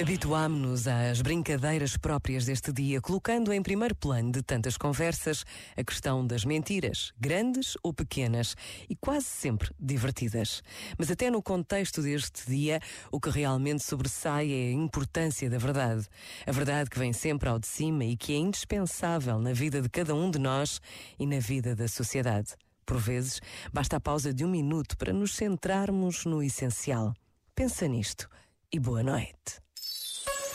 Habituámo-nos às brincadeiras próprias deste dia, colocando em primeiro plano de tantas conversas a questão das mentiras, grandes ou pequenas, e quase sempre divertidas. Mas até no contexto deste dia, o que realmente sobressai é a importância da verdade. A verdade que vem sempre ao de cima e que é indispensável na vida de cada um de nós e na vida da sociedade. Por vezes, basta a pausa de um minuto para nos centrarmos no essencial. Pensa nisto e boa noite.